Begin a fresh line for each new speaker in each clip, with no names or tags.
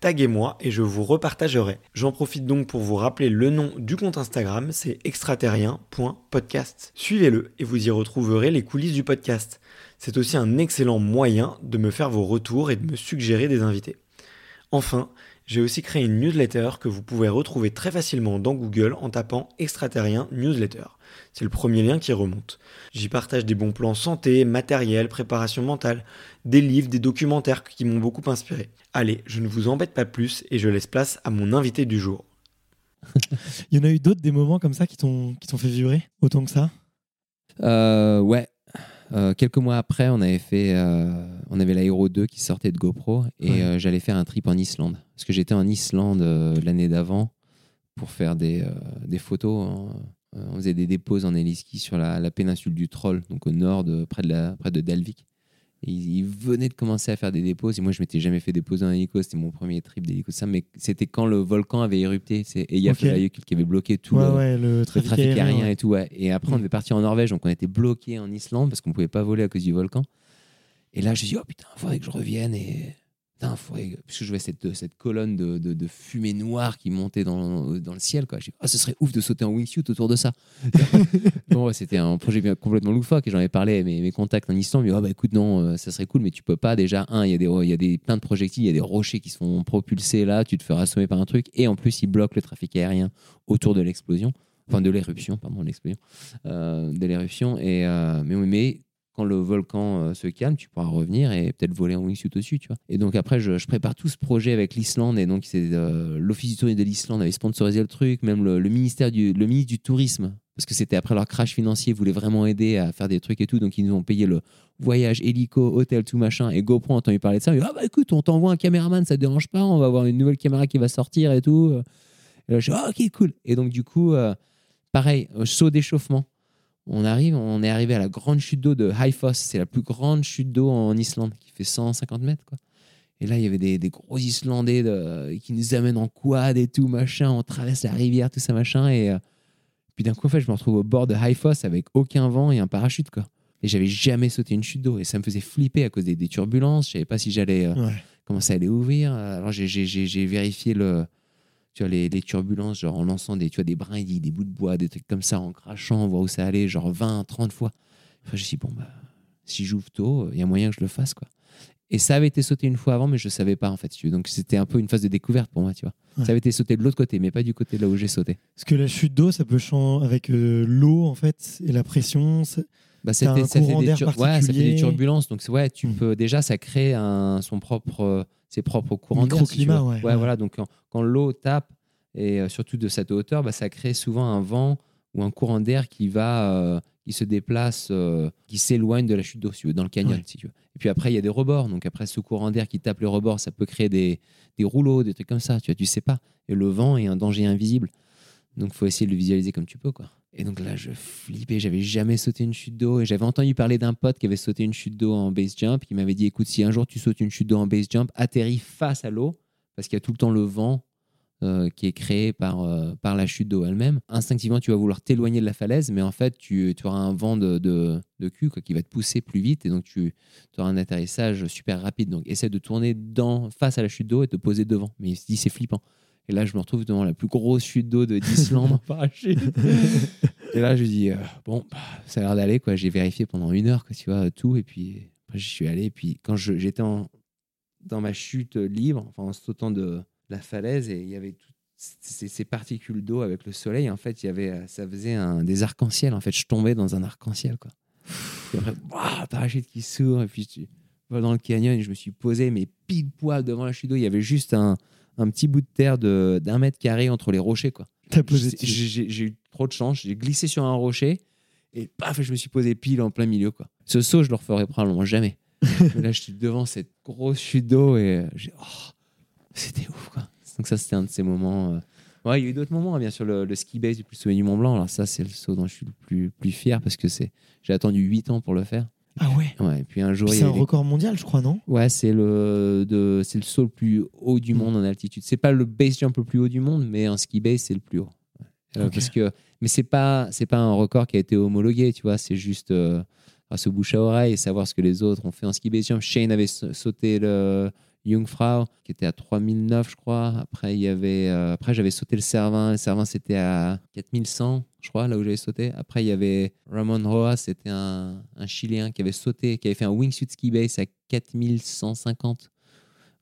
taguez-moi et je vous repartagerai. J'en profite donc pour vous rappeler le nom du compte Instagram, c'est extraterrien.podcast. Suivez-le et vous y retrouverez les coulisses du podcast. C'est aussi un excellent moyen de me faire vos retours et de me suggérer des invités. Enfin, j'ai aussi créé une newsletter que vous pouvez retrouver très facilement dans Google en tapant extraterrien newsletter. C'est le premier lien qui remonte. J'y partage des bons plans santé, matériel, préparation mentale, des livres, des documentaires qui m'ont beaucoup inspiré. Allez, je ne vous embête pas plus et je laisse place à mon invité du jour.
Il y en a eu d'autres des moments comme ça qui t'ont qui t'ont fait vibrer autant que ça?
Euh, ouais. Euh, quelques mois après, on avait fait, euh, on avait l'Aéro 2 qui sortait de GoPro et
Ouais.
euh, j'allais faire un trip en Islande parce que j'étais en Islande euh, l'année d'avant pour faire des, euh, des photos. on faisait des déposes en héliski sur la, la péninsule du Troll, donc au nord, de, près, de la, près de Dalvik. Et ils, ils venaient de commencer à faire des déposes et moi je m'étais jamais fait déposer en hélico, c'était mon premier trip d'hélico, ça, mais c'était quand le volcan avait érupté, c'est Eyjafjallajökull qui avait bloqué tout
ouais,
le,
ouais, le
le
trafic,
aérien,
aérien. ouais.
et tout. Et après, on
Mm.
devait partir en Norvège, donc on était bloqué en Islande parce qu'on pouvait pas voler à cause du volcan. Et là, je me suis dit, oh putain, il faudrait que je revienne et. Putain. Parce que je voyais cette, colonne de, fumée noire qui montait dans, le ciel. Quoi. Dit, oh, ce serait ouf de sauter en wingsuit autour de ça. c'était un projet complètement loufoque et j'en avais parlé à mes, contacts en Islande. Dit, oh, bah écoute, non, euh, ça serait cool, mais tu peux pas. Déjà, un, il y a, des, y a des, plein de projectiles, il y a des rochers qui se font propulser là, tu te feras assommer par un truc. Et en plus, ils bloquent le trafic aérien autour de l'explosion. Enfin, de l'éruption, pardon, l'explosion. Euh, de l'éruption. Et, euh, mais, mais le volcan euh, se calme, tu pourras revenir et peut-être voler en wingsuit dessus, tu vois. Et donc après, je, prépare tout ce projet avec l'Islande et donc c'est euh, l'office du tourisme de l'Islande avait sponsorisé le truc, même le, ministère du le ministre du tourisme parce que c'était après leur crash financier, voulait vraiment aider à faire des trucs et tout, donc ils nous ont payé le voyage, hélico, hôtel, tout machin. Et GoPro a entendu parler de ça, il dit, ah bah écoute, on t'envoie un caméraman, ça te dérange pas, on va avoir une nouvelle caméra qui va sortir et tout. Je dis, ah ok, cool. Et donc du coup, euh, pareil, euh, saut d'échauffement. On arrive, on est arrivé à la grande chute d'eau de Haifoss. C'est la plus grande chute d'eau en Islande, qui fait 150 mètres. Quoi. Et là, il y avait des, des gros Islandais de- qui nous amènent en quad et tout, machin. On traverse la rivière, tout ça, machin. Et euh, puis d'un coup, en fait, je me retrouve au bord de Haifoss avec aucun vent et un parachute. Quoi. Et j'avais jamais sauté une chute d'eau. Et ça me faisait flipper à cause des, des turbulences. Je savais pas si j'allais. euh,
Ouais.
comment ça allait ouvrir. Alors j'ai vérifié le, tu vois, les, les turbulences, genre en lançant des, tu vois, des brindilles, des bouts de bois, des trucs comme ça, en crachant, voir où ça allait, genre 20, 30 fois. Enfin, je me suis dit, bon, bah, si j'ouvre tôt, il y a moyen que je le fasse. quoi. Et ça avait été sauté une fois avant, mais je ne savais pas, en fait. Donc c'était un peu une phase de découverte pour moi, tu vois.
Ouais.
Ça avait été sauté de l'autre côté, mais pas du côté là où j'ai sauté.
Parce que la chute d'eau, ça peut changer avec euh, l'eau, en fait, et la pression.
Bah,
un
ça, fait des tur- ouais, ça fait
particulier.
des turbulences. Donc, ouais, tu
Mm.
peux, déjà, ça crée un, son propre, euh, ses propres courants d'air. si
ouais, ouais.
voilà. Donc, quand, quand l'eau tape, et euh, surtout de cette hauteur, bah, ça crée souvent un vent ou un courant d'air qui va, euh, qui se déplace, euh, qui s'éloigne de la chute d'eau, si tu veux, dans le canyon, si tu veux. Et puis après, il y a des rebords. Donc après, ce courant d'air qui tape les rebords, ça peut créer des, des rouleaux, des trucs comme ça. Tu vois, tu sais pas. Et le vent est un danger invisible. Donc, faut essayer de le visualiser comme tu peux, quoi. Et donc là, je flippais. J'avais jamais sauté une chute d'eau. Et j'avais entendu parler d'un pote qui avait sauté une chute d'eau en base jump. Qui m'avait dit écoute, si un jour tu sautes une chute d'eau en base jump, atterris face à l'eau, parce qu'il y a tout le temps le vent euh, qui est créé par, euh, par la chute d'eau elle-même. Instinctivement, tu vas vouloir t'éloigner de la falaise, mais en fait, tu, auras un vent de, de, cul qui va te pousser plus vite. Et donc, tu, tu auras un atterrissage super rapide. Donc, essaie de tourner dans, face à la chute d'eau et te poser devant. Mais il se dit, c'est flippant. Et là, je me retrouve devant la plus grosse chute d'eau de- d'Islande. Et là, je dis, euh, bon, bah, ça a l'air d'aller. quoi. J'ai vérifié pendant une heure, quoi, tu vois, tout. Et puis, après, j'y suis allé. Et puis, quand je- j'étais dans ma chute libre, enfin, en sautant de la falaise, et il y avait toutes ces, ces particules d'eau avec le soleil, en fait, il y avait, ça faisait un, des arcs-en-ciel. En fait, je tombais dans un arc-en-ciel, quoi. Et après, parachute qui s'ouvre. Et puis, tu vas dans le canyon et je me suis posé, mais pile poil devant la chute d'eau. Il y avait juste un, un petit bout de terre de- d'un mètre carré entre les rochers, quoi.
T'as posé
J'ai- eu trop de chance. J'ai glissé sur un rocher et paf, je me suis posé pile en plein milieu. Quoi. Ce saut, je le referai probablement jamais. Mais là, je suis devant cette grosse chute d'eau et euh, j'ai- oh, c'était ouf. Quoi. Donc, ça, c'était un de ces moments. euh. Ouais, il y a eu d'autres moments, hein, bien sûr, le, le ski base du plus sommet du Mont Blanc. Alors, ça, c'est le saut dont je suis le plus, plus fier parce que c'est j'ai attendu 8 ans pour le faire.
Ah ouais.
Ouais, puis un jour,
C'est un record mondial, je crois, non?
Ouais, c'est le, de, c'est le saut le plus haut du
Mm.
monde en altitude. C'est pas le base jump le plus haut du monde, mais en ski base, c'est le plus haut. Euh, parce que, mais c'est pas, c'est pas un record qui a été homologué, tu vois. C'est juste euh, grâce au bouche à oreille et savoir ce que les autres ont fait en ski base jump. Shane avait sa- sauté le Jungfrau, qui était à 3009, je crois. Après, il y avait, euh, après j'avais sauté le Cervin. Le Cervin, c'était à 4100, je crois, là où j'avais sauté. Après, il y avait Ramon Roa, c'était un, un Chilien qui avait sauté, qui avait fait un wingsuit ski base à 4150.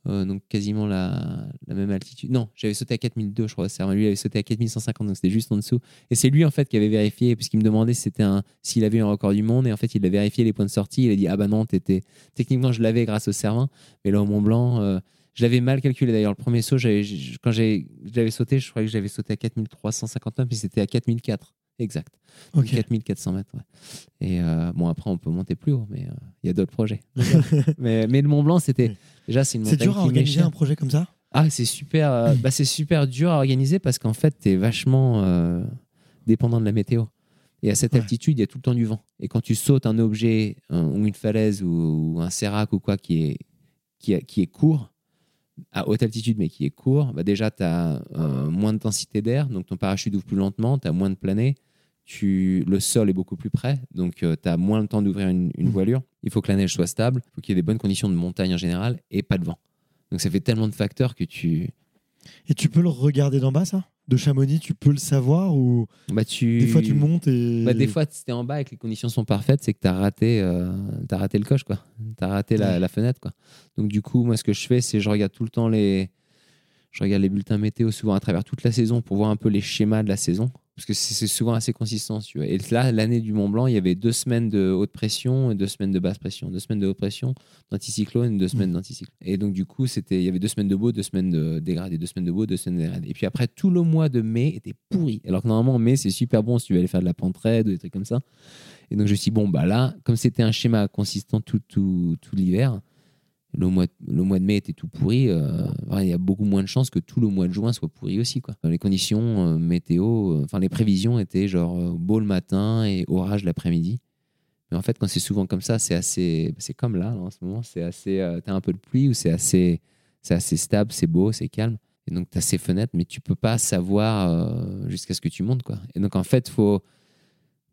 Euh, donc quasiment la, la même altitude. Non, j'avais sauté à 4002, je crois. Cervin. Lui, avait sauté à 4150, donc c'était juste en dessous. Et c'est lui, en fait, qui avait vérifié, puisqu'il me demandait s'il avait eu un record du monde. Et en fait, il a vérifié les points de sortie. Il a dit Ah bah non, t'étais. Techniquement, je l'avais grâce au Cervin. Mais là, au Mont Blanc, euh, je l'avais mal calculé. D'ailleurs, le premier saut, j'avais- quand j'avais sauté, je croyais que j'avais sauté à 4359, mais c'était à 4004. Exact.
Ok.
4400 mètres. ouais. Et euh, bon, après, on peut monter plus haut, mais euh, il y a d'autres projets. mais, mais le Mont Blanc, c'était. Déjà, c'est une
C'est dur à organiser un projet comme ça?
Ah, c'est super, euh, bah, c'est super dur à organiser parce qu'en fait, tu es vachement dépendant de la météo. Et à cette
Ouais.
altitude, il y a tout le temps du vent. Et quand tu sautes un objet un- ou une falaise ou, ou un sérac ou quoi qui est, qui, qui est court, à haute altitude mais qui est court, bah déjà, tu as moins de densité d'air, donc ton parachute ouvre plus lentement, tu as moins de planées, tu, le sol est beaucoup plus près, donc tu as moins le temps d'ouvrir une, une
Mhm.
voilure. Il faut que la neige soit stable, il faut qu'il y ait des bonnes conditions de montagne en général et pas de vent. Donc ça fait tellement de facteurs que tu,
Et tu peux le regarder d'en bas, ça? De Chamonix, tu peux le savoir ou
Bah, tu...
des fois tu montes et.
Bah, des fois, si t'es en bas et que les conditions sont parfaites, c'est que t'as raté, euh, t'as raté le coche, quoi. T'as raté la, fenêtre, quoi. Donc, du coup, moi, ce que je fais, c'est je regarde tout le temps les, je regarde les bulletins météo souvent à travers toute la saison pour voir un peu les schémas de la saison. Parce que c'est souvent assez consistant, si tu vois. Et là, l'année du Mont Blanc, il y avait deux semaines de haute pression et deux semaines de basse pression. Deux semaines de haute pression d'anticyclone et deux semaines d'anticyclone. Et donc, du coup, c'était, il y avait deux semaines de beau, deux semaines de dégradé, deux semaines de beau, deux semaines de dégradé. Et puis après, tout le mois de mai était pourri. Alors que normalement, mai, c'est super bon si tu veux aller faire de la pente raide ou des trucs comme ça. Et donc, je me suis dit, bon, bah là, comme c'était un schéma consistant tout, tout, tout l'hiver, le mois, de mai était tout pourri. euh, il y a beaucoup moins de chances que tout le mois de juin soit pourri aussi. Les conditions euh, météo, euh, enfin les prévisions étaient genre beau le matin et orage l'après-midi. Mais en fait, quand c'est souvent comme ça, c'est assez, c'est comme là, en ce moment, c'est assez, t'as un peu de pluie ou c'est assez, c'est assez stable, c'est beau, c'est calme. Et donc, tu as ces fenêtres, mais tu peux pas savoir jusqu'à ce que tu montes. Quoi. Et donc, en fait, faut.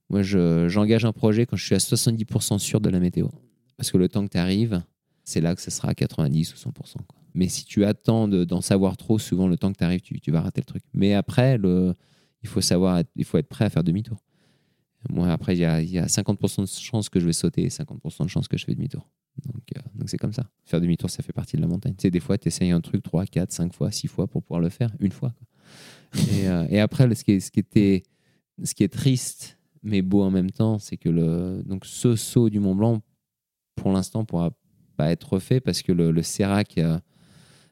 Moi, je- j'engage un projet quand je suis à 70% sûr de la météo. Parce que le temps que tu arrives, c'est là que ça sera à 90 ou 100%. quoi. Mais si tu attends de- d'en savoir trop, souvent, le temps que tu arrives, tu, vas rater le truc. Mais après, le, il, faut savoir, il faut être prêt à faire demi-tour. Moi, après, il y a, il y a 50% de chances que je vais sauter et 50% de chances que je fais demi-tour. Donc, euh, c'est comme ça. Faire demi-tour, ça fait partie de la montagne. Tu sais, des fois, tu essayes un truc 3, 4, 5 fois, 6 fois pour pouvoir le faire, une fois. Et, euh, et après, ce qui, est, ce, qui était, ce qui est triste, mais beau en même temps, c'est que le, donc ce saut du Mont Blanc, pour l'instant, pourra pas être refait parce que le, le Sérac, euh,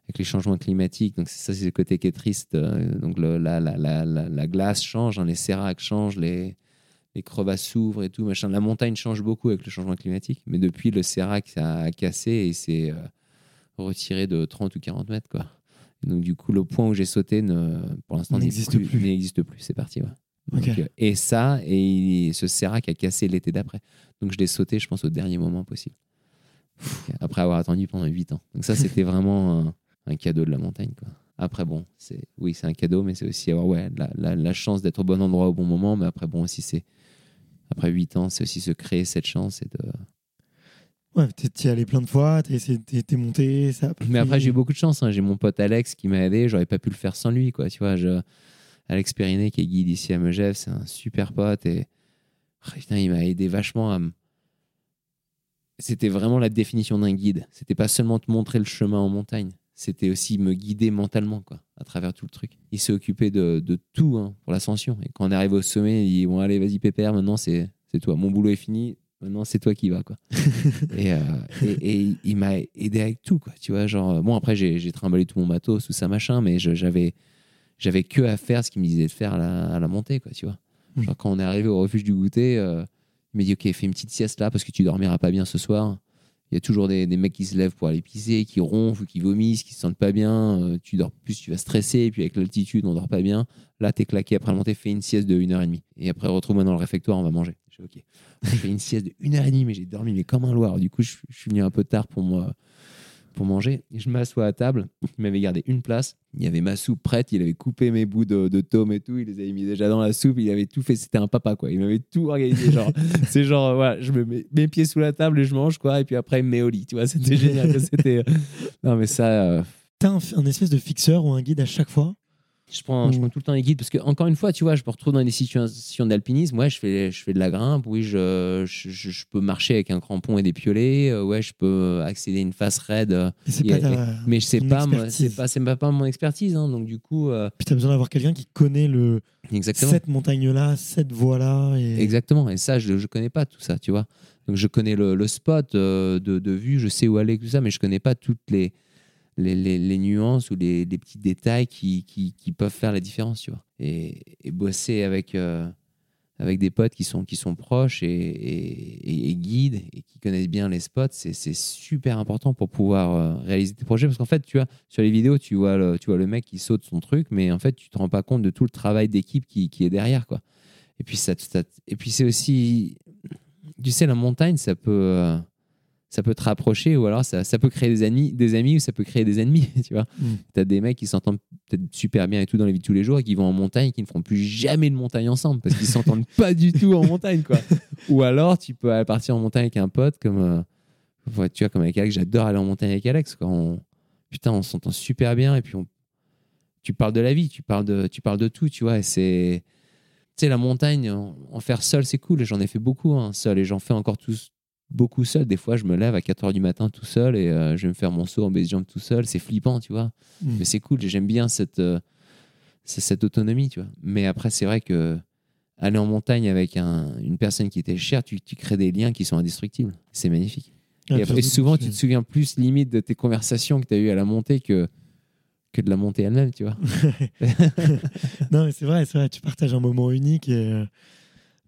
avec les changements climatiques. Donc, ça, c'est le côté qui est triste. Euh, Donc, le- la, la, la, la, la glace change, hein, les séracs changent, les, les crevasses s'ouvrent et tout. Machin. La montagne change beaucoup avec le changement climatique. Mais depuis, le sérac ça a cassé et s'est euh, retiré de 30 ou 40 mètres. Quoi. Et donc, du coup, le point où j'ai sauté, ne, pour l'instant,
N'existe plus.
N'existe plus. C'est parti. ouais. Donc, euh, et ça, et ce sérac a cassé l'été d'après. Donc, je l'ai sauté, je pense, au dernier moment possible. Après avoir attendu pendant 8 ans. Donc, ça, c'était vraiment un, un cadeau de la montagne. Quoi. Après, bon, c'est oui, c'est un cadeau, mais c'est aussi avoir ouais, la, la- la chance d'être au bon endroit au bon moment. Mais après, bon, aussi, c'est. Après 8 ans, c'est aussi se créer cette chance. Et de...
Ouais, t'es allé plein de fois, t'es monté, ça.
Mais après, j'ai eu beaucoup de chance. hein. J'ai mon pote Alex qui m'a aidé. J'aurais pas pu le faire sans lui. Quoi. Tu vois, je... Alex Périnet, qui est guide ici à Megève, c'est un super pote. Et Oh, putain, il m'a aidé vachement à me. C'était vraiment la définition d'un guide. C'était pas seulement te montrer le chemin en montagne. C'était aussi me guider mentalement, quoi, à travers tout le truc. Il s'est occupé de, de tout hein, pour l'ascension. Et quand on arrive au sommet, il dit Bon, allez, vas-y, Pépère, maintenant c'est c'est toi. Mon boulot est fini. Maintenant, c'est toi qui vas, quoi. et, euh, et, et il m'a aidé avec tout, quoi. Tu vois, genre, bon, après, j'ai trimballé tout mon matos, tout ça, machin, mais j'avais j'avais que à faire ce qu'il me disait de faire à la, à la montée, quoi, tu vois.
Mm.
Genre, quand on est arrivé au refuge du goûter, euh, il m'a dit, OK, fais une petite sieste là parce que tu dormiras pas bien ce soir. Il y a toujours des, des mecs qui se lèvent pour aller pisser, qui ronflent, qui vomissent, qui se sentent pas bien. Euh, tu dors plus, tu vas stresser, et puis avec l'altitude, on dort pas bien. Là, t'es claqué après la montée, fais une sieste de 1h30. Et après, retrouve-moi dans le réfectoire, on va manger. Je fais une sieste de 1h30, mais j'ai dormi mais comme un loir. Du coup, je suis venu un peu tard pour moi pour manger. Je m'assois à table. Il m'avait gardé une place. Il y avait ma soupe prête. Il avait coupé mes bouts de, de tome et tout. Il les avait mis déjà dans la soupe. Il avait tout fait. C'était un papa, quoi. Il m'avait tout organisé. Genre, c'est genre, voilà, je me mets mes pieds sous la table et je mange, quoi. Et puis après, il me met au lit. Tu vois, c'était génial. C'était. euh, Non, mais ça. euh,
T'as un, un espèce de fixeur ou un guide à chaque fois?
Je prends, je prends tout le temps les guides parce que, encore une fois, tu vois, je me retrouve dans des situations d'alpinisme. Ouais, je fais, je fais de la grimpe. Oui, je, je, peux marcher avec un crampon et des piolets. Euh, Ouais, je peux accéder à une face raide. euh, a-
ta-
mais je sais pas, c'est pas, pas, pas mon expertise. hein. donc, du coup, euh,
Puis t'as besoin d'avoir quelqu'un qui connaît le
exactement.
cette montagne-là, cette voie-là. Et...
Exactement. Et ça, je, je connais pas tout ça, tu vois. Donc, je connais le, le spot euh, de, de vue, je sais où aller, tout ça, mais je connais pas toutes les, les, les- nuances ou les, les petits détails qui, qui, qui peuvent faire la différence, tu vois. Et, bosser avec, euh, avec des potes qui sont, qui sont proches et, et, et- guides et qui connaissent bien les spots, c'est super important pour pouvoir euh, réaliser tes projets. Parce qu'en fait, tu vois, sur les vidéos, tu vois, le, tu vois le mec qui saute son truc, mais en fait, tu te rends pas compte de tout le travail d'équipe qui, qui est derrière, quoi. Et puis, ça, puis c'est aussi, tu sais, la montagne, ça peut, euh, ça peut te rapprocher ou alors ça, ça peut créer des amis, des amis ou ça peut créer des ennemis, tu vois.
Mm.
Tu as des mecs qui s'entendent peut-être super bien et tout dans la vie de tous les jours et qui vont en montagne et qui ne feront plus jamais de montagne ensemble parce qu'ils s'entendent pas du tout en montagne, quoi. ou alors, tu peux aller partir en montagne avec un pote comme, euh, tu vois, comme avec Alex. J'adore aller en montagne avec Alex. On, putain, on s'entend super bien et puis on, tu parles de la vie, tu parles de, tu parles de tout, tu vois. Et c'est, tu sais, la montagne, en, en faire seul, c'est cool. J'en ai fait beaucoup hein, seul et j'en fais encore tous beaucoup seul. Des fois, je me lève à 4 h du matin tout seul et euh, je vais me faire mon saut en base jump tout seul. C'est flippant, tu vois.
Mm.
Mais c'est cool. J'aime bien cette, euh, cette autonomie, tu vois. Mais après, c'est vrai que aller en montagne avec un- une personne qui était chère, tu, tu crées des liens qui sont indestructibles. C'est magnifique.
Ouais,
et, après- souvent, tu te souviens plus limite de tes conversations que tu as eues à la montée que, que de la montée elle-même, tu vois.
non, mais c'est vrai, c'est vrai. Tu partages un moment unique et euh,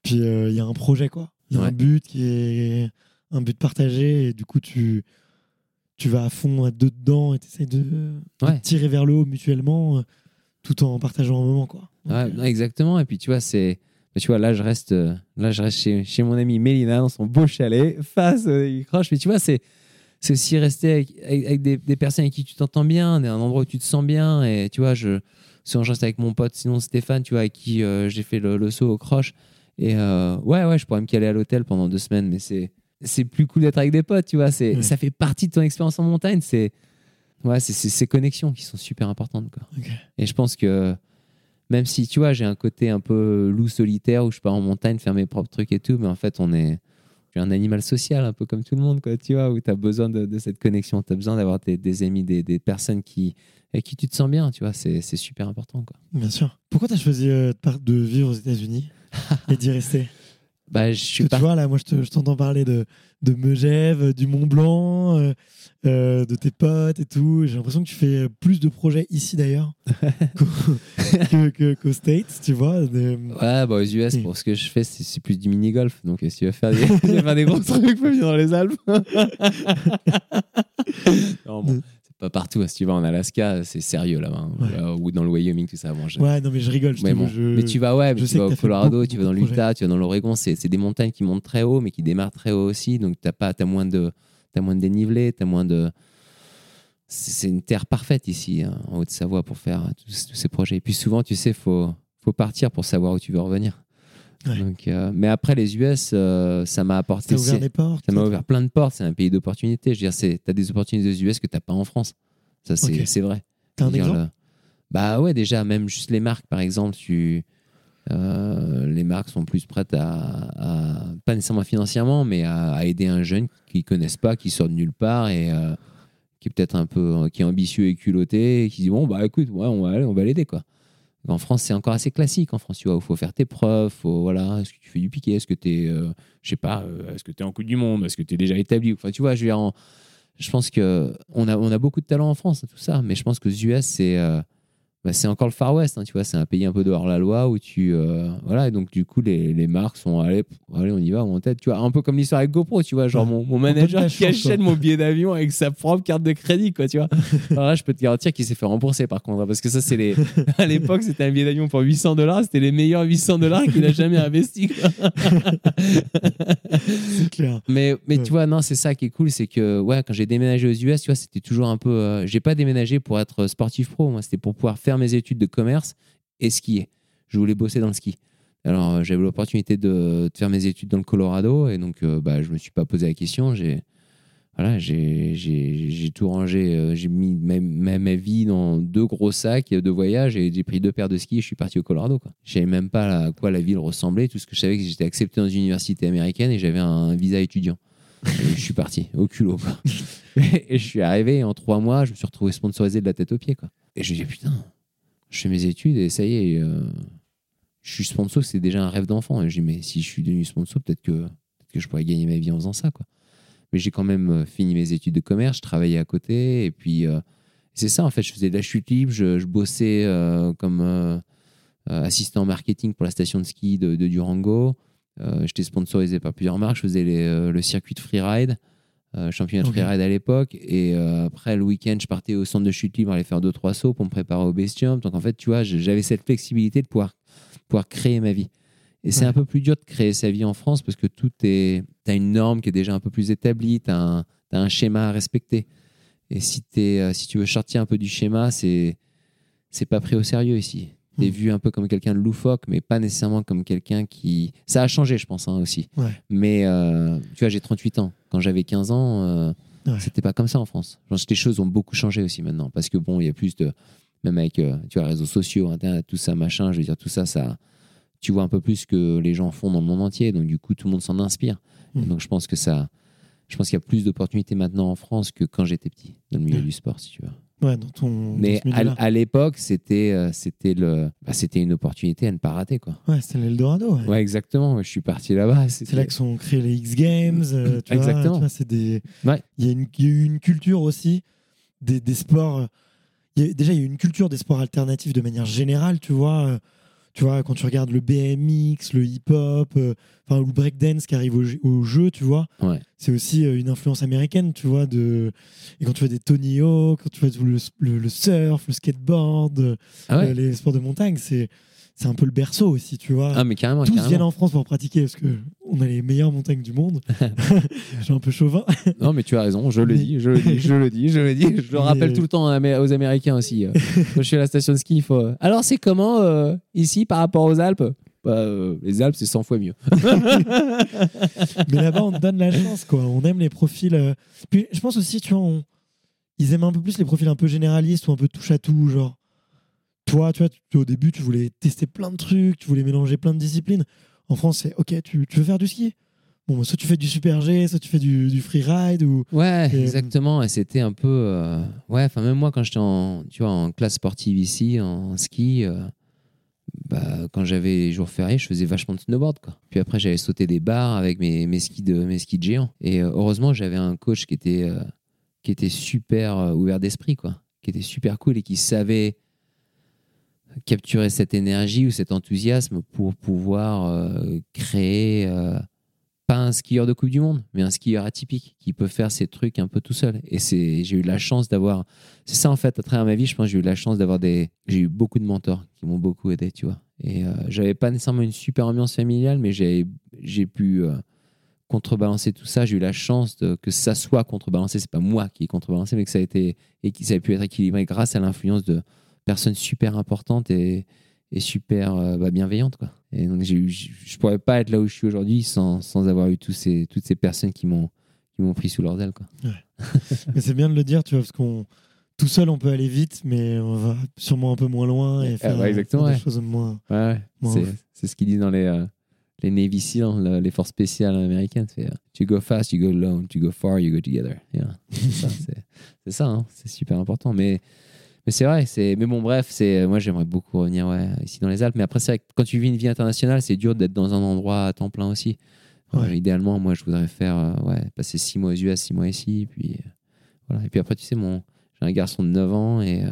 puis il y a un projet, quoi. Il y a
Ouais.
un but qui est un but partagé et du coup, tu, tu vas à fond dedans et tu essaies de, de
Ouais.
tirer vers le haut mutuellement euh, tout en partageant un moment, quoi.
Ouais,
euh,
exactement. Et puis, tu vois, c'est. Tu vois, là, je reste, euh, là, je reste chez, chez mon ami Mélina dans son beau chalet, face, euh, croche. Mais tu vois, c'est, c'est aussi rester avec, avec- avec des, des personnes avec qui tu t'entends bien, un endroit où tu te sens bien. Et tu vois, je, souvent, je reste avec mon pote, sinon Stéphane, tu vois, avec qui euh, j'ai fait le, le saut au croche. Et euh, ouais, ouais, je pourrais me caler à l'hôtel pendant deux semaines, mais c'est, c'est plus cool d'être avec des potes, tu vois. C'est. Ça fait partie de ton expérience en montagne. C'est, ouais, c'est, ces connexions qui sont super importantes, quoi. Et je pense que même si, tu vois, j'ai un côté un peu loup solitaire où je pars en montagne faire mes propres trucs et tout, mais en fait, on est. Un animal social, un peu comme tout le monde, quoi, tu vois, où tu as besoin de, de cette connexion, tu as besoin d'avoir des, des amis, des, des personnes qui, avec qui tu te sens bien, tu vois, c'est super important, quoi.
Bien sûr. Pourquoi tu as choisi euh, de vivre aux États-Unis? et d'y rester
Bah, je suis
Tu
pas.
vois, là, moi, je te- je t'entends parler de, de Megève, du Mont Blanc, euh, euh, de tes potes et tout. J'ai l'impression que tu fais plus de projets ici, d'ailleurs, qu'au que- qu'aux States, tu vois. de-
Ouais, bah, aux US, pour ce que je fais, c'est plus du mini-golf. Donc, euh, si tu veux faire des, tu faire des gros trucs, faut venir dans les Alpes. non, bon, pas partout. hein. Si tu vas en Alaska, c'est sérieux là-bas. hein.
Ouais.
Euh, Ou dans le Wyoming, tout ça. Bon, je-
Ouais, non, mais je rigole. Je
mais,
te-
bon.
je-
mais tu vas, ouais, tu vas au Colorado, tu vas dans l'Utah, tu vas dans l'Oregon. C'est des montagnes qui montent très haut, mais qui démarrent très haut aussi. Donc, tu as, as, moins de t'as moins de dénivelé, tu as moins de. C'est une terre parfaite ici, hein, en Haute-Savoie, pour faire tous, tous ces projets. Et puis souvent, tu sais, il faut, faut partir pour savoir où tu veux revenir.
Ouais.
Donc, euh, mais après, les US, euh, ça m'a apporté.
Ça a ouvert des portes.
ça m'a ouvert plein de portes. C'est un pays d'opportunités. Je veux dire, tu as des opportunités aux US que tu n'as pas en France. Ça, c'est
Ok.
c'est vrai.
T'as un
dire,
exemple
le- Bah ouais, déjà, même juste les marques, par exemple, tu, euh, les marques sont plus prêtes à, à- pas nécessairement financièrement, mais à, à aider un jeune qu'ils connaissent pas, qui sort de nulle part et qui est peut-être un peu, qui est ambitieux et culotté, et qui dit bon bah écoute, ouais, on va on va l'aider quoi. En France, c'est encore assez classique. En France, tu vois, il faut faire tes preuves. Faut, voilà, est-ce que tu fais du piqué Est-ce que tu es, je sais pas, euh, est-ce que tu es en Coupe du Monde Est-ce que tu es déjà établi Enfin, tu vois, je pense que on a, on a beaucoup de talent en France, tout ça, mais je pense que US, c'est euh, bah, c'est encore le Far West, hein, tu vois, c'est un pays un peu dehors la loi où tu. euh, voilà, et donc du coup, les, les marques sont allez, pff, allez, on y va, on en tête, tu vois, un peu comme l'histoire avec GoPro, tu vois, genre
Ouais.
mon, mon manager qui
chance,
achète
quoi.
mon billet d'avion avec sa propre carte de crédit, quoi, tu vois. Alors là, je peux te garantir qu'il s'est fait rembourser par contre, hein, parce que ça, c'est les. À l'époque, c'était un billet d'avion pour 800 dollars, c'était les meilleurs 800 dollars qu'il a jamais investi.
C'est clair.
Mais, mais
Ouais.
tu vois, non, c'est ça qui est cool, c'est que ouais, quand j'ai déménagé aux US, tu vois, c'était toujours un peu. euh, j'ai pas déménagé pour être sportif pro, moi, c'était pour pouvoir faire mes études de commerce et skier. Je voulais bosser dans le ski. Alors, euh, j'avais l'opportunité de, de faire mes études dans le Colorado et donc, euh, bah, je me suis pas posé la question. J'ai voilà, j'ai tout rangé. euh, j'ai mis ma, ma, ma vie dans deux gros sacs de voyage et j'ai pris deux paires de skis et je suis parti au Colorado. Quoi. Je savais même pas à quoi la ville ressemblait. Tout ce que je savais, c'est que j'étais accepté dans une université américaine et j'avais un visa étudiant. Et je suis parti au culot. Quoi. Et je suis arrivé et en trois mois, je me suis retrouvé sponsorisé de la tête aux pieds. Quoi. Et je me dis putain, je fais mes études et ça y est, euh, je suis sponsor. C'est déjà un rêve d'enfant. Et je dis mais si je suis devenu sponsor, peut-être que, je pourrais gagner ma vie en faisant ça. Mais j'ai quand même euh, fini mes études de commerce, je travaillais à côté et puis euh, c'est ça en fait. Je faisais de la chute libre, je, bossais comme assistant marketing pour la station de ski de, Durango. J'étais sponsorisé par plusieurs marques. Je faisais le circuit de freeride, euh, championnat de
Ok.
freeride à l'époque. Et euh, après, le week-end, je partais au centre de chute libre aller faire deux, trois sauts pour me préparer au base jump. Donc en fait, tu vois, j'avais cette flexibilité de pouvoir, pouvoir créer ma vie. Et c'est
Ouais.
un peu plus dur de créer sa vie en France parce que tout est. Tu as une norme qui est déjà un peu plus établie, tu as, un t'as un schéma à respecter. Et si, t'es, euh, si tu veux sortir un peu du schéma, c'est pas pris au sérieux ici. Tu es
Mm.
vu un peu comme quelqu'un de loufoque, mais pas nécessairement comme quelqu'un qui. Ça a changé, je pense, hein, aussi.
Ouais.
Mais euh, tu vois, j'ai 38 ans. Quand j'avais 15 ans, euh,
Ouais.
c'était pas comme ça en France. Genre, les choses ont beaucoup changé aussi maintenant. Parce que bon, il y a plus de. Même avec euh, tu vois, les réseaux sociaux, Internet, tout ça, machin, je veux dire, tout ça, ça. Tu vois un peu plus ce que les gens font dans le monde entier. Donc, du coup, tout le monde s'en inspire. Et
Mm.
donc, je pense que ça. Je pense qu'il y a plus d'opportunités maintenant en France que quand j'étais petit, dans le milieu du sport, si tu veux.
Ouais, dans ton.
Mais
dans
à, à l'époque, c'était euh, c'était le bah, c'était une opportunité à ne pas rater quoi.
Ouais, c'était l'Eldorado. ouais.
Ouais, exactement. Je suis parti là-bas.
C'est là que sont créés les X Games. euh, tu vois,
Exactement.
c'est des.
Ouais.
Il y, a une- il y a eu une culture aussi des, des sports. euh, il y a- déjà, il y a eu une culture des sports alternatifs de manière générale, tu vois. Euh, Tu vois, quand tu regardes le BMX, le hip-hop, euh, enfin, ou le breakdance qui arrive au, jeu- au jeu, tu vois,
Ouais.
c'est aussi euh, une influence américaine, tu vois. De... Et quand tu vois des Tony Hawk, quand tu vois le, le- le surf, le skateboard, euh,
Ah ouais.
les sports de montagne, c'est c'est un peu le berceau aussi, tu vois
Ah mais carrément.
tous
carrément.
viennent en France pour pratiquer parce que on a les meilleures montagnes du monde. je suis un peu chauvin.
Non mais tu as raison. Je le dis. Je le dis. Je le dis. Je le dis. Je le rappelle tout le temps aux Amé- aux Américains aussi. euh. Quand je suis à la station de ski, il faut. euh, Alors c'est comment euh, ici par rapport aux Alpes? Bah, euh, Les Alpes c'est 100 fois mieux.
Mais là-bas, on te donne la chance, quoi. On aime les profils. euh, Puis je pense aussi, tu vois, on- ils aiment un peu plus les profils un peu généralistes ou un peu touche à tout, genre. Toi, tu vois, tu- au début, tu voulais tester plein de trucs, tu voulais mélanger plein de disciplines. En France, c'est OK, tu, tu veux faire du ski? Bon, bah, soit tu fais du super G, soit tu fais du, du freeride ou.
Ouais,
Et-
exactement. Et c'était un peu. euh, Ouais, enfin, même moi, quand j'étais en, tu vois, en classe sportive ici, en ski, euh, bah, quand j'avais les jours fériés, je faisais vachement de snowboard. Quoi. Puis après, j'avais sauté des barres avec mes, mes, skis, de, mes skis de géant. Et euh, heureusement, j'avais un coach qui était, euh, qui était super euh, ouvert d'esprit, quoi, qui était super cool et qui savait capturer cette énergie ou cet enthousiasme pour pouvoir euh, créer euh, pas un skieur de Coupe du Monde, mais un skieur atypique qui peut faire ses trucs un peu tout seul. Et c'est, j'ai eu la chance d'avoir. C'est ça en fait, à travers ma vie, je pense, j'ai eu la chance d'avoir des. J'ai eu beaucoup de mentors qui m'ont beaucoup aidé, tu vois. Et euh, j'avais pas nécessairement une super ambiance familiale, mais j'ai, j'ai pu euh, contrebalancer tout ça. J'ai eu la chance de, que ça soit contrebalancé. C'est pas moi qui ai contrebalancé, mais que ça a été et que ça a pu être équilibré grâce à l'influence de personnes super importantes et, et super euh, bah, bienveillantes, quoi. Et donc j'ai eu, je pourrais pas être là où je suis aujourd'hui sans, sans avoir eu tous ces, toutes ces personnes qui m'ont qui m'ont pris sous leurs ailes, quoi.
Mais c'est bien de le dire, tu vois, parce qu'on tout seul on peut aller vite, mais on va sûrement un peu moins loin et
Ouais,
faire,
ouais,
faire des choses moins.
Ouais.
Bon,
c'est, ce qu'ils disent dans les, euh, les Navy SEAL, le- les forces spéciales américaines. C'est euh, tu go fast, you go alone, tu go far, you go together. Yeah. c'est ça, c'est, c'est ça, hein. c'est super important. Mais, mais c'est vrai, c'est, mais bon, bref, c'est, moi j'aimerais beaucoup revenir ouais, ici dans les Alpes. Mais après, c'est vrai que quand tu vis une vie internationale, c'est dur d'être dans un endroit à temps plein aussi.
Ouais.
idéalement, moi je voudrais faire, euh, ouais, passer six mois aux US, six mois ici. Puis, euh, voilà. Et puis après, tu sais, mon, j'ai un garçon de 9 ans et. euh,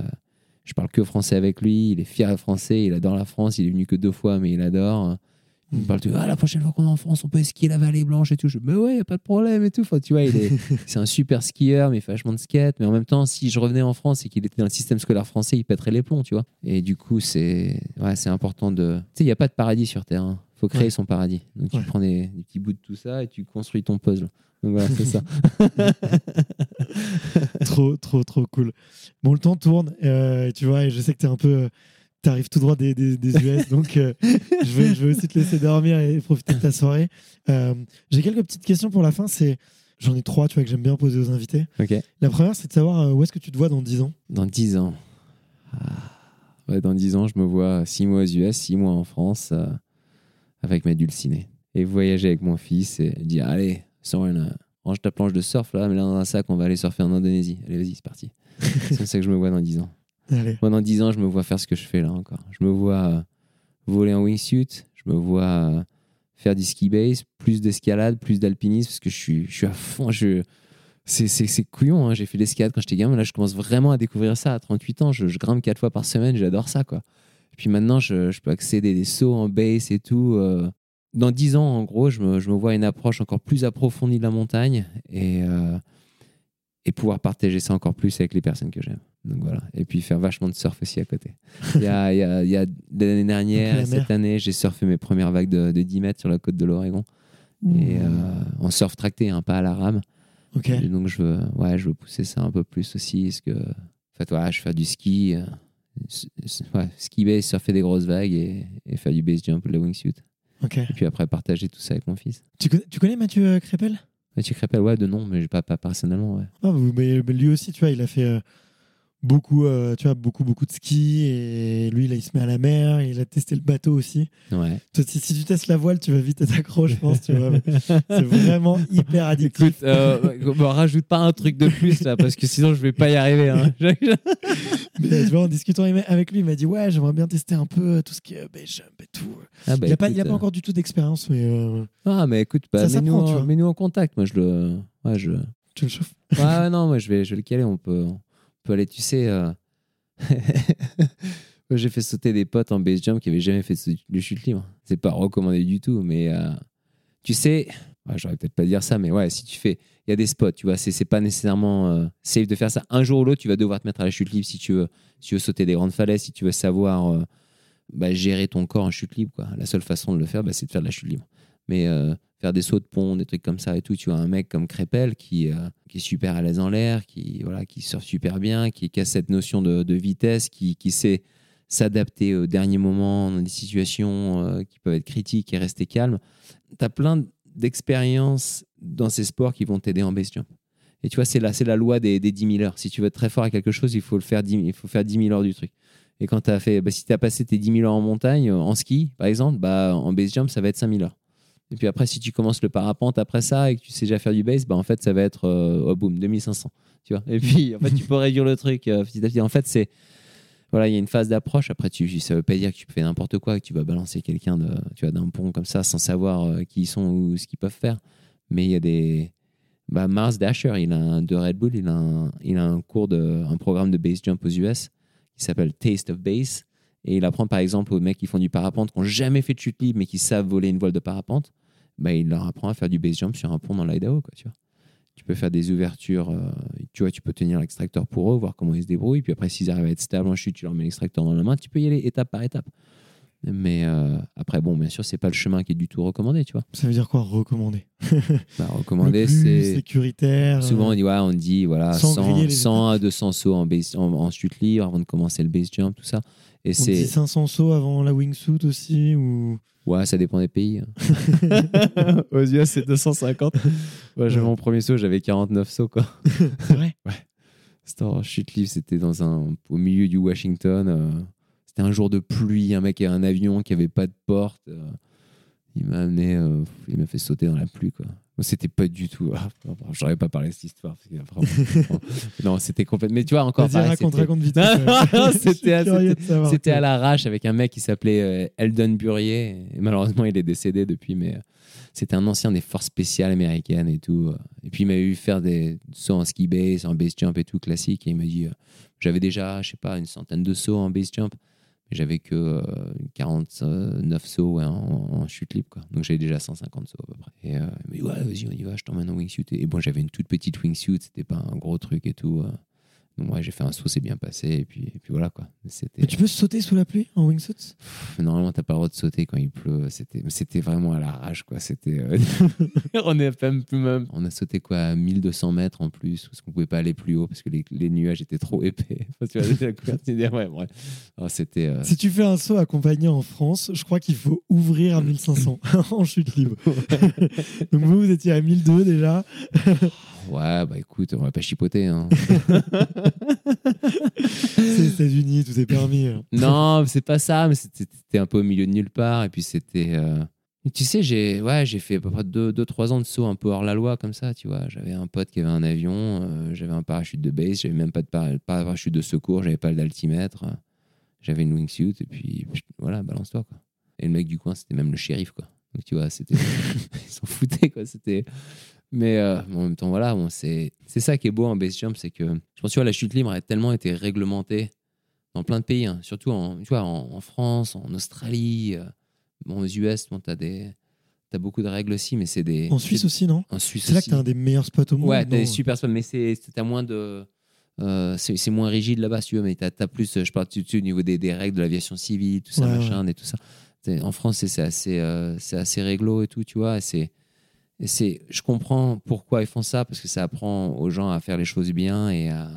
je parle que français avec lui, il est fier français, il adore la France, il est venu que deux fois, mais il adore. Il me parle tout, ah, la prochaine fois qu'on est en France, on peut skier la vallée blanche et tout. Je mais ouais, y a pas de problème et tout. Enfin, tu vois, il est, c'est un super skieur, mais il fait vachement de skate. Mais en même temps, si je revenais en France et qu'il était dans le système scolaire français, il pèterait les plombs, tu vois. Et du coup, c'est, ouais, c'est important de. Tu sais, il n'y a pas de paradis sur Terre. hein. faut créer
Ouais.
son paradis. Donc, tu prends des, des petits bouts de tout ça et tu construis ton puzzle. Donc, voilà, c'est ça.
trop, trop, trop cool. Bon, le temps tourne, euh, tu vois, et je sais que tu es un peu. Tu arrives tout droit des, des, des US, donc euh, je, vais, je vais aussi te laisser dormir et profiter de ta soirée. Euh, J'ai quelques petites questions pour la fin. C'est, J'en ai trois, tu vois, que j'aime bien poser aux invités. La première, c'est de savoir euh, où est-ce que tu te vois dans 10 ans?
Dans 10 ans. Ah. Ouais, dans 10 ans, je me vois 6 mois aux US, 6 mois en France euh, avec ma dulcinée. Et voyager avec mon fils et dire Allez, euh, range ta planche de surf là, mais là dans un sac, on va aller surfer en Indonésie. Allez, vas-y, c'est parti. c'est comme ça que je me vois dans 10 ans.
Allez.
Moi, dans 10 ans, je me vois faire ce que je fais là encore. Je me vois euh, voler en wingsuit, je me vois euh, faire du ski base, plus d'escalade, plus d'alpinisme, parce que je suis, je suis à fond. Je, c'est, couillon, hein. j'ai fait l'escalade quand j'étais gamin, là je commence vraiment à découvrir ça à 38 ans. Je, grimpe 4 fois par semaine, j'adore ça. quoi. Et puis maintenant, je, peux accéder des sauts en base et tout. euh. Dans 10 ans, en gros, je me, je me vois une approche encore plus approfondie de la montagne et, et pouvoir partager ça encore plus avec les personnes que j'aime. Donc voilà. Et puis faire vachement de surf aussi à côté. Il y a, il y a, il y a l'année dernière,
la
cette année, j'ai surfé mes premières vagues de, de 10 mètres sur la côte de l'Oregon. Et euh, en surf tracté, hein, pas à la rame. Et donc je veux, ouais, je veux pousser ça un peu plus aussi. Parce que, en fait, ouais, je faire du ski, euh, ouais, ski base, surfer des grosses vagues et, et faire du base jump ou de la wingsuit. Et puis après, partager tout ça avec mon fils.
Tu, connais, tu connais Mathieu euh, Crépel?
Mathieu Crépel, ouais, de nom, mais pas, personnellement, ouais.
Mais lui aussi, tu vois, il a fait euh, beaucoup, euh, tu vois, beaucoup, beaucoup de ski. Et lui, là, il se met à la mer. Il a testé le bateau aussi.
Ouais.
Si, si tu testes la voile, tu vas vite être accro, je pense. Tu vois, c'est vraiment hyper addictif.
Écoute, euh, me rajoute pas un truc de plus là, parce que sinon je vais pas y arriver. hein.
Mais tu vois, en discutant avec lui, il m'a dit Ouais, j'aimerais bien tester un peu tout ce qui est base jump et tout.
Ah, bah,
il n'a pas, pas encore du tout d'expérience, mais euh,
Ah, mais écoute, bah, mets-nous en, mets-nous en contact. Moi, je le. Ouais, je...
tu le chauffes.
ouais, non, moi, je vais, je vais le caler. On peut, peut aller, tu sais. euh, J'ai fait sauter des potes en base jump qui n'avaient jamais fait de chute libre. C'est pas recommandé du tout, mais euh, tu sais. J'aurais peut-être pas dire ça, mais ouais, si tu fais. Il y a des spots, tu vois, c'est pas nécessairement euh, safe de faire ça. Un jour ou l'autre, tu vas devoir te mettre à la chute libre si tu veux, sauter des grandes falaises, si tu veux savoir bah, gérer ton corps en chute libre. La seule façon de le faire, bah, c'est de faire de la chute libre. Mais faire des sauts de pont, des trucs comme ça et tout, tu vois, un mec comme Crépel qui, euh, qui est super à l'aise en l'air, qui, voilà, qui surfe super bien, qui, qui a cette notion de, vitesse, qui, sait s'adapter au dernier moment dans des situations euh, qui peuvent être critiques et rester calme. Tu as plein d'expériences dans ces sports qui vont t'aider en base jump. Et tu vois, c'est la, loi des, des 10 000 heures. Si tu veux être très fort à quelque chose, il faut, faire 10, 000 il faut faire 10 000 heures du truc. Et quand tu as fait, bah, si tu as passé tes 10 000 heures en montagne, en ski, par exemple, bah, en base jump, ça va être 5 000 heures. Et puis après, si tu commences le parapente après ça et que tu sais déjà faire du base, bah, en fait, ça va être, euh, oh, boum, 2500. Tu vois et puis, en fait, tu peux réduire le truc euh, petit à petit. En fait, c'est. voilà, il y a une phase d'approche. Après, tu, ça veut pas dire que tu fais n'importe quoi, que tu vas balancer quelqu'un de, tu d'un pont comme ça sans savoir euh, qui ils sont ou ce qu'ils peuvent faire. Mais il y a des, bah, Mars Dasher, il a de Red Bull, il a un, il a un cours de, un programme de base jump aux US qui s'appelle Taste of Base. Et il apprend par exemple aux mecs qui font du parapente, qui n'ont jamais fait de chute libre, mais qui savent voler une voile de parapente. Bah, il leur apprend à faire du base jump sur un pont dans l'Idaho, quoi, tu vois. Tu peux faire des ouvertures, euh, tu vois, tu peux tenir l'extracteur pour eux, voir comment ils se débrouillent. Puis après, s'ils arrivent à être stables en chute, tu leur mets l'extracteur dans la main. Tu peux y aller étape par étape. Mais euh, après, bon, bien sûr, c'est pas le chemin qui est du tout recommandé, tu vois.
Ça veut dire quoi recommander?
Bah,
plus
c'est.
sécuritaire.
Souvent, on
euh,
dit, ouais, on dit voilà,
Sans
100,
griller les
100 à 200 sauts en, base, en, en chute libre avant de commencer le base jump, tout ça. Et
on dit
c'est.
500 sauts avant la wingsuit aussi ou?
Ouais, ça dépend des pays. hein. Aux US, c'est 250. Ouais, j'ai
Ouais.
mon premier saut, j'avais 49 sauts, quoi.
C'est vrai?
C'était en chute libre, c'était dans un, au milieu du Washington. euh, c'était un jour de pluie, un mec avait un avion qui avait pas de porte. euh, il m'a amené, euh, il m'a fait sauter dans la pluie, quoi. C'était pas du tout. Ah, J'aurais pas parlé de cette histoire. parce que vraiment- non, c'était complètement. Mais tu vois, encore pareil,
raconte,
c'était-
raconte vite.
C'était- à l'arrache avec un mec qui s'appelait euh, Eldon Burier. Et malheureusement, il est décédé depuis, mais c'était un ancien des forces spéciales américaines et tout. Et puis, il m'a eu faire des sauts en ski base, en base jump et tout classique. Et il m'a dit, euh, j'avais déjà, je sais pas, une centaine de sauts en base jump. J'avais que euh, 49 sauts ouais, en, chute libre. Quoi. Donc, j'avais déjà 150 sauts à peu près. Et euh, ouais, vas-y, on y va, je t'emmène en wingsuit. Et bon, j'avais une toute petite wingsuit, c'était pas un gros truc et tout. euh. Donc, ouais, j'ai fait un saut, c'est bien passé. Et puis, et puis voilà, quoi. C'était.
Mais tu peux sauter sous la pluie en wingsuit?
Normalement, t'as pas le droit de sauter quand il pleut. C'était, c'était vraiment à l'arrache, quoi. C'était. euh, on est même plus même. On a sauté quoi à 1200 mètres en plus, parce qu'on pouvait pas aller plus haut parce que les, les nuages étaient trop épais. Tu vois, la couverture, ouais, bref. Oh, c'était. euh,
Si tu fais un saut accompagné en France, je crois qu'il faut ouvrir à 1500 en chute libre. Donc vous, vous étiez à 1002 déjà.
Ouais, bah écoute, on va pas chipoter. Hein.
C'est les États-Unis, tout est permis. hein.
non, c'est pas ça, mais c'était, un peu au milieu de nulle part. Et puis c'était. euh, Tu sais, j'ai ouais, fait à peu près 2-3 ans de saut un peu hors la loi comme ça, tu vois. J'avais un pote qui avait un avion, euh, j'avais un parachute de base, j'avais même pas de parachute de secours, j'avais pas d'altimètre, euh, j'avais une wingsuit, et puis voilà, balance-toi, quoi. Et le mec du coin, c'était même le shérif, quoi. Donc tu vois, c'était. Ils s'en foutaient, quoi. C'était. Mais euh, en même temps, voilà, bon, c'est c'est ça qui est beau en base jump, c'est que je pense, tu vois, la chute libre a tellement été réglementée dans plein de pays, hein, surtout en, tu vois, en, en France, en Australie, euh, bon, aux US, bon, tu as, as beaucoup de règles aussi, mais c'est des.
En Suisse aussi, non?
En Suisse
C'est là que
aussi.
t'as un des meilleurs spots au monde.
Ouais, t'as des
non?
super spots, mais c'est t'as moins de. euh, c'est c'est moins rigide là-bas, si tu veux, mais t'as as plus, je parle tout au niveau des, des règles de l'aviation civile, tout ça,
Ouais,
machin, et tout ça. En France, c'est c'est assez, euh, c'est assez réglo et tout, tu vois. c'est et c'est, je comprends pourquoi ils font ça, parce que ça apprend aux gens à faire les choses bien et à,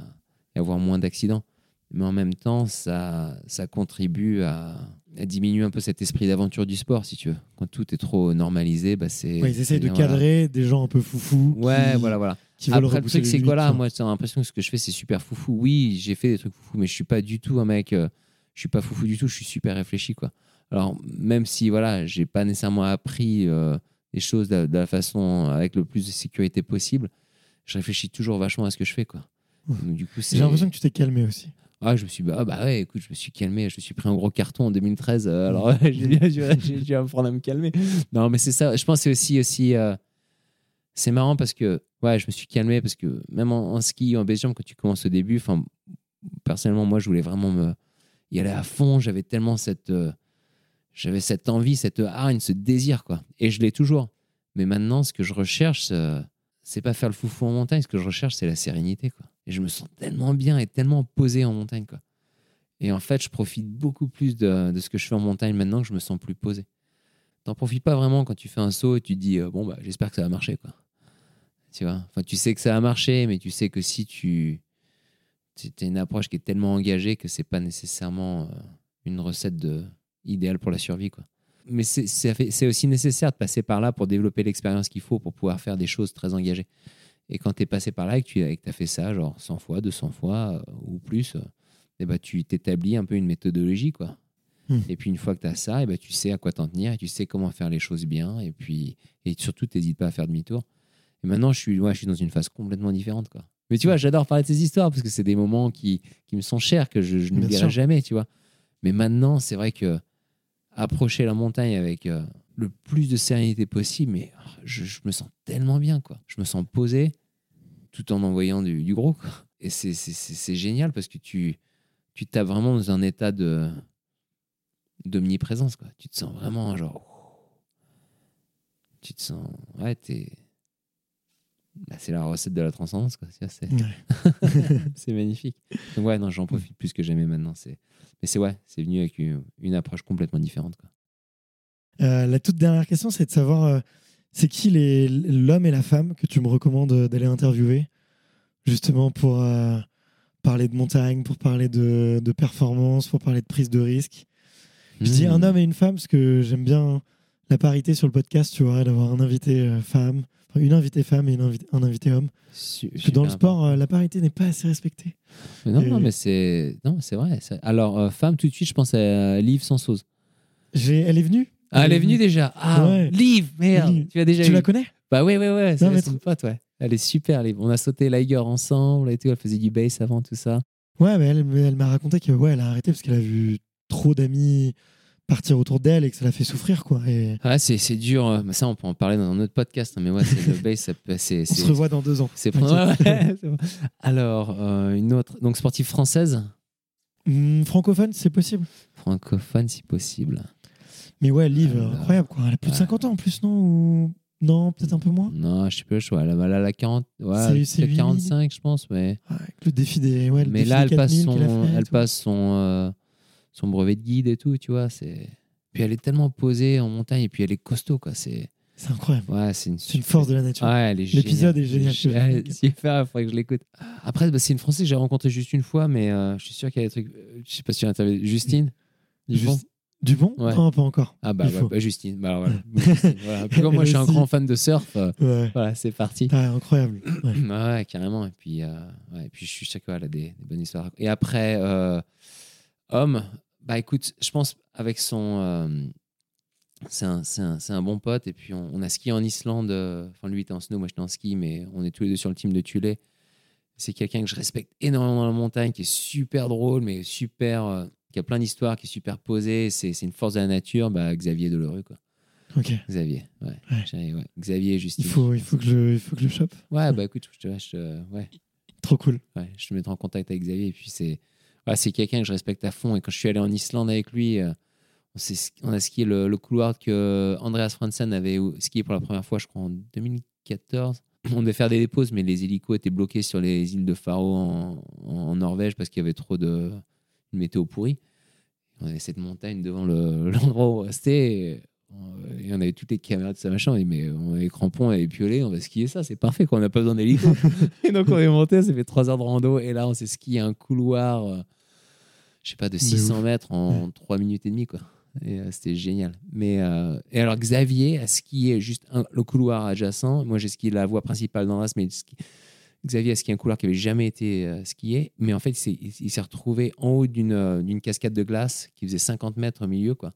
et avoir moins d'accidents. Mais en même temps, ça, ça contribue à, à diminuer un peu cet esprit d'aventure du sport, si tu veux. Quand tout est trop normalisé, bah c'est.
Ouais, ils essayent de
voilà.
cadrer des gens un peu foufous.
Ouais,
qui-
voilà, voilà.
Qui
Après, le truc, c'est que voilà, moi, j'ai l'impression que ce que je fais, c'est super foufou. Oui, j'ai fait des trucs foufou, mais je suis pas du tout un mec. euh, je suis pas foufou du tout, je suis super réfléchi, quoi. Alors, même si, voilà, j'ai pas nécessairement appris euh, les choses de, de la façon avec le plus de sécurité possible, je réfléchis toujours vachement à ce que je fais, quoi. Donc, du coup.
J'ai l'impression que tu t'es calmé aussi.
Ah, je me suis bah, ah, bah ouais, écoute, je me suis calmé, je me suis pris un gros carton en 2013. euh, alors ouais, j'ai dû, apprendre à me calmer. Non, mais c'est ça. Je pense que c'est aussi aussi euh, c'est marrant parce que ouais, je me suis calmé parce que même en, en ski, en jump, quand tu commences au début, enfin personnellement, moi, je voulais vraiment me y aller à fond. J'avais tellement cette euh, j'avais cette envie, cette hargne, ce désir quoi. Et je l'ai toujours. Mais maintenant, ce que je recherche, euh, c'est pas faire le foufou en montagne. Ce que je recherche, c'est la sérénité quoi. Et je me sens tellement bien et tellement posé en montagne quoi. Et en fait, je profite beaucoup plus de, ce que je fais en montagne maintenant que je me sens plus posé. T'en profites pas vraiment quand tu fais un saut et tu dis euh, bon bah j'espère que ça va marcher quoi. Tu vois? Enfin, tu sais que ça va marcher, mais tu sais que si tu as une approche qui est tellement engagée que c'est pas nécessairement euh, une recette de idéale pour la survie quoi. Mais c'est- aussi nécessaire de passer par là pour développer l'expérience qu'il faut pour pouvoir faire des choses très engagées. Et quand tu es passé par là et que tu as fait ça, genre 100 fois, 200 fois euh, ou plus, euh, eh ben, tu t'établis un peu une méthodologie. quoi.
Hmm.
Et puis une fois que tu as ça, eh ben, tu sais à quoi t'en tenir et tu sais comment faire les choses bien. Et puis et surtout, tu n'hésites pas à faire demi-tour. Et maintenant, je suis, ouais, je suis dans une phase complètement différente. Quoi. Mais tu vois, j'adore parler de ces histoires parce que c'est des moments qui, qui me sont chers, que je, je n'oublierai
sûr.
jamais, tu vois. Mais maintenant, c'est vrai que approcher la montagne avec euh, le plus de sérénité possible, mais je, me sens tellement bien, quoi. Je me sens posé tout en envoyant du, du gros, quoi. Et c'est- génial parce que tu tu tapes vraiment dans un état de d'omniprésence, quoi. Tu te sens vraiment genre... Tu te sens... Ouais, t'es... Bah, c'est la recette de la transcendance, C'est
Ouais.
magnifique. Donc ouais, non, j'en profite plus que jamais maintenant. C'est... Mais c'est ouais, c'est venu avec une, une approche complètement différente, quoi.
Euh, la toute dernière question, c'est de savoir euh, c'est qui l'homme et la femme que tu me recommandes euh, d'aller interviewer, justement pour euh, parler de montagne, pour parler de, de performance, pour parler de prise de risque. Je dis
Hmm.
un homme et une femme parce que j'aime bien la parité sur le podcast, tu vois, d'avoir un invité femme, une invitée femme et une invité- un invité homme.
Su-
que dans le sport, euh, la parité n'est pas assez respectée.
Mais non,
Et-
non, mais c'est non, c'est vrai. Alors euh, femme, tout de suite, je pense à Liv Sansoz.
Elle est venue?
Ah, elle est venue déjà. Ah,
Ouais.
Liv, merde.
Liv.
Tu as déjà
Tu
eu.
la connais?
Bah. C'est son
trop-
pote, ouais. Elle est super, Liv. On a sauté Liger ensemble. Et tout. Elle faisait du bass avant tout ça.
Ouais, mais elle, elle m'a raconté que ouais, elle a arrêté parce qu'elle a vu trop d'amis partir autour d'elle et que ça l'a fait souffrir, quoi. Et
Ah, c'est dur. mais Ça, on peut en parler dans un autre podcast. hein, Mais ouais, c'est le peut- c'est
on se revoit dans deux ans.
C'est ouais, ouais, bon. Alors, euh, une autre. Donc, sportive française,
Hmm, francophone, c'est possible.
francophone si possible.
Mais ouais, Liv,
Alors,
incroyable, quoi. Elle a plus de
ouais.
50 ans en plus, non Ou... Non, peut-être un peu moins.
Non, je sais pas, je vois. Elle a, la 40,
C'est-
ouais,
c'est
peut-être
8000.
45, je pense. Mais,
Ouais, avec le défi des. Ouais, le
mais
défi
là,
des
elle passe,
4000
son, elle passe son, euh, son brevet de guide et tout, tu vois. c'est Puis elle est tellement posée en montagne et puis elle est costaud, quoi. C'est
C'est incroyable.
ouais, c'est une,
force de la nature.
Ouais, elle est
L'épisode est génial.
Super, il faudrait que je l'écoute. Après, bah, c'est une Française que j'ai rencontrée juste une fois, mais euh, je suis sûr qu'il y a des trucs. euh, Je sais pas si tu as interviewé Justine? Dupont?
Juste- Dupont
Ouais.
Non, pas encore.
Ah bah, bah, bah, Justine. Bah, alors, voilà. Justine, voilà. Puis comme moi je suis un grand fan de surf, euh,
Ouais.
voilà, c'est parti.
Ah, incroyable. Ouais.
Ouais, carrément. Et puis, euh, et puis je suis sûr qu'elle a des, des bonnes histoires. Et après, homme, bah écoute, je pense avec son. euh, c'est un, un- un bon pote. Et puis on, on a skié en Islande. euh, Enfin, lui était en snow, moi j'étais en ski, mais on est tous les deux sur le team de Tulé. C'est quelqu'un que je respecte énormément dans la montagne, qui est super drôle, mais super. euh, qui a plein d'histoires, qui est super posé. C'est une force de la nature. Bah, Xavier Delerue, quoi.
Ok.
Xavier, ouais.
Ouais.
Ouais. Xavier Justine.
Il faut, il, faut que je, il faut que je le chope.
Ouais, bah écoute, je te, je ouais.
Trop cool.
Ouais, je te mettrai en contact avec Xavier. Et puis, c'est ouais, c'est quelqu'un que je respecte à fond. Et quand je suis allé en Islande avec lui, euh, on, a skié le, le couloir que Andreas Fransen avait skié pour la première fois, je crois, en 2014. On devait faire des déposes, mais les hélicos étaient bloqués sur les îles de Faro en, en Norvège parce qu'il y avait trop de une météo pourrie. On avait cette montagne devant le- l'endroit où on restait. Et, euh, et on avait toutes les caméras de ça machin. On dit, mais on a les crampons, on a les piolets, on va skier ça, c'est parfait, quoi. on n'a pas besoin d'hélico. et donc on est monté, ça fait 3 heures de rando. Et là, on s'est skié un couloir, euh, je sais pas, de 600 mètres en 3 minutes et demie, quoi. Et euh, c'était génial. Mais, euh, et alors, Xavier a skié juste un- le couloir adjacent. Moi, j'ai skié la voie principale d'Andras, mais ski- Xavier a skié un couloir qui avait jamais été euh, skié. Mais en fait, il s'est- retrouvé en haut d'une cascade de glace qui faisait 50 mètres au milieu, quoi.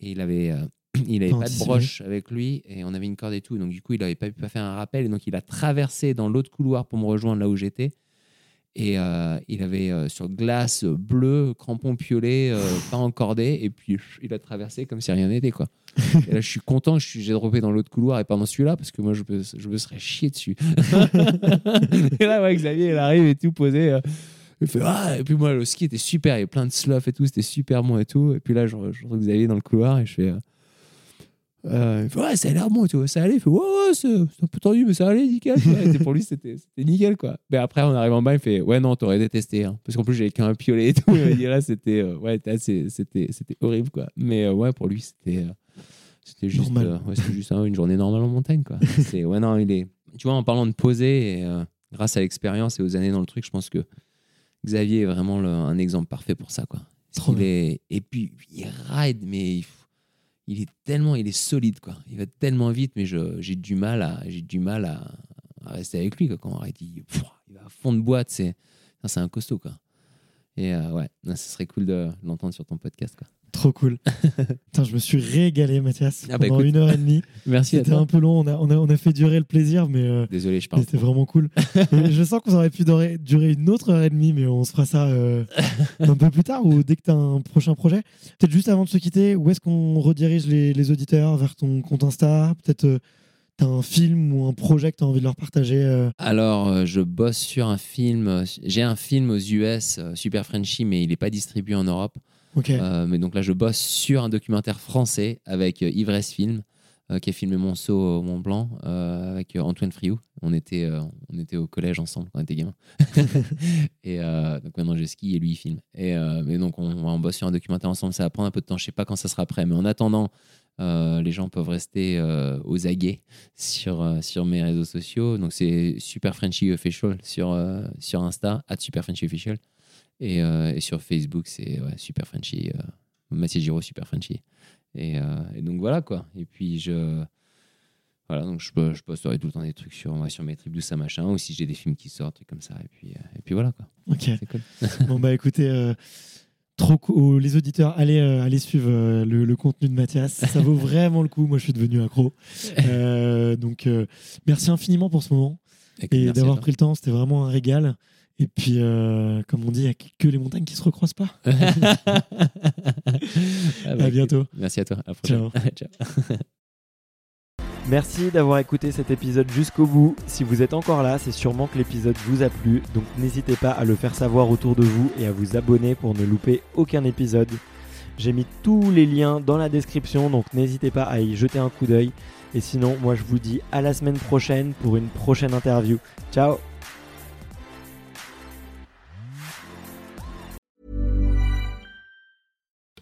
Et il avait, il avait
Pas
de broche avec lui et on avait une corde et tout. Donc, du coup, il avait pas pu faire un rappel. Et donc, il a traversé dans l'autre couloir pour me rejoindre là où j'étais. Et euh, il avait euh, sur glace euh, bleue, crampon piolet, euh, pas encordé. Et puis il a traversé comme si rien n'était. quoi. et là, je suis content que j'ai droppé dans l'autre couloir et pas dans celui-là parce que moi, je me, je me serais chié dessus. et là, ouais, Xavier, il arrive et tout posé. il fait, ah, et puis moi, le ski était super. Il y avait plein de slough et tout. C'était super bon et tout. Et puis là, je, je retrouve Xavier dans le couloir et je fais. Euh, il fait, ouais, ça a l'air bon, tu vois, ça allait. Il fait, ouais, ouais, c'est un peu tendu, mais ça allait, nickel. Et pour lui, c'était nickel, quoi. Mais après, on arrive en bas, il fait, ouais, non, t'aurais détesté. hein. Parce qu'en plus, j'avais qu'un piolet et tout. Il m'a dit, là, c'était euh, ouais, c'était horrible, quoi. Mais euh, ouais, pour lui, c'était c'était juste, ouais, hein, une journée normale en montagne, quoi. C'est, ouais, non, il est. Tu vois, en parlant de poser, et, grâce à l'expérience et aux années dans le truc, je pense que Xavier est vraiment le- un exemple parfait pour ça, quoi.
Trop
est, et puis, il ride, mais il, il est tellement, il est solide, quoi. Il va tellement vite, mais j'ai du mal à, j'ai du mal à, rester avec lui, quoi. Quand on arrête, il, il va à fond de boîte, c'est, c'est un costaud, quoi. Et euh, ouais, ce serait cool de l'entendre sur ton podcast, quoi.
Trop cool. Putain, je me suis régalé, Mathias,
Ah bah
pendant
écoute.
une heure et demie.
Merci
C'était un peu long, on a, on, a, on a fait durer le plaisir, mais euh,
Désolé, je parle.
c'était vraiment cool. Je sens qu'on aurait pu durer, durer une autre heure et demie, mais on se fera ça euh, un peu plus tard ou dès que tu as un prochain projet. Peut-être juste avant de se quitter, où est-ce qu'on redirige les, les auditeurs vers ton compte Insta? Peut-être euh, tu as un film ou un projet que tu as envie de leur partager euh,
Alors, euh, je bosse sur un film. J'ai un film aux US, euh, Super Frenchy, mais il n'est pas distribué en Europe. Euh, mais donc là, je bosse sur un documentaire français avec euh, Ivresse Film, euh, qui a filmé Mon saut au Mont Blanc avec Antoine Friou. On était, on était au collège ensemble quand on était gamin. et donc maintenant, je skie et lui, il filme. Et, mais donc, on, on bosse sur un documentaire ensemble. Ça va prendre un peu de temps. Je sais pas quand ça sera prêt. Mais en attendant, les gens peuvent rester aux aguets sur, sur mes réseaux sociaux. Donc, c'est Super Frenchy Official sur, sur Insta, at Super Frenchy Official. Et, euh, et sur Facebook, c'est ouais, Super Frenchy, euh, Mathieu Giraud, Super Frenchy. Et, euh, et donc voilà quoi. Et puis je. Voilà, donc je, je posterai tout le temps des trucs sur, sur mes tripes, tout ça machin, ou si j'ai des films qui sortent, trucs comme ça. Et puis, et puis voilà quoi.
Ok.
Cool.
bon, bah écoutez, trop cool. Les auditeurs, allez, euh, allez suivre euh, le, le contenu de Mathias. Ça vaut vraiment le coup. Moi, je suis devenu accro. Euh, donc, merci infiniment pour ce moment et d'avoir pris le temps. C'était vraiment un régal. Et puis, euh, comme on dit, il n'y a que les montagnes qui se recroisent pas.
Ah bah,
à bientôt.
Merci à toi. À prochaine. Ciao.
Merci d'avoir écouté cet épisode jusqu'au bout. Si vous êtes encore là, c'est sûrement que l'épisode vous a plu, donc n'hésitez pas à le faire savoir autour de vous et à vous abonner pour ne louper aucun épisode. J'ai mis tous les liens dans la description, donc n'hésitez pas à y jeter un coup d'œil. Et sinon, moi je vous dis à la semaine prochaine pour une prochaine interview. Ciao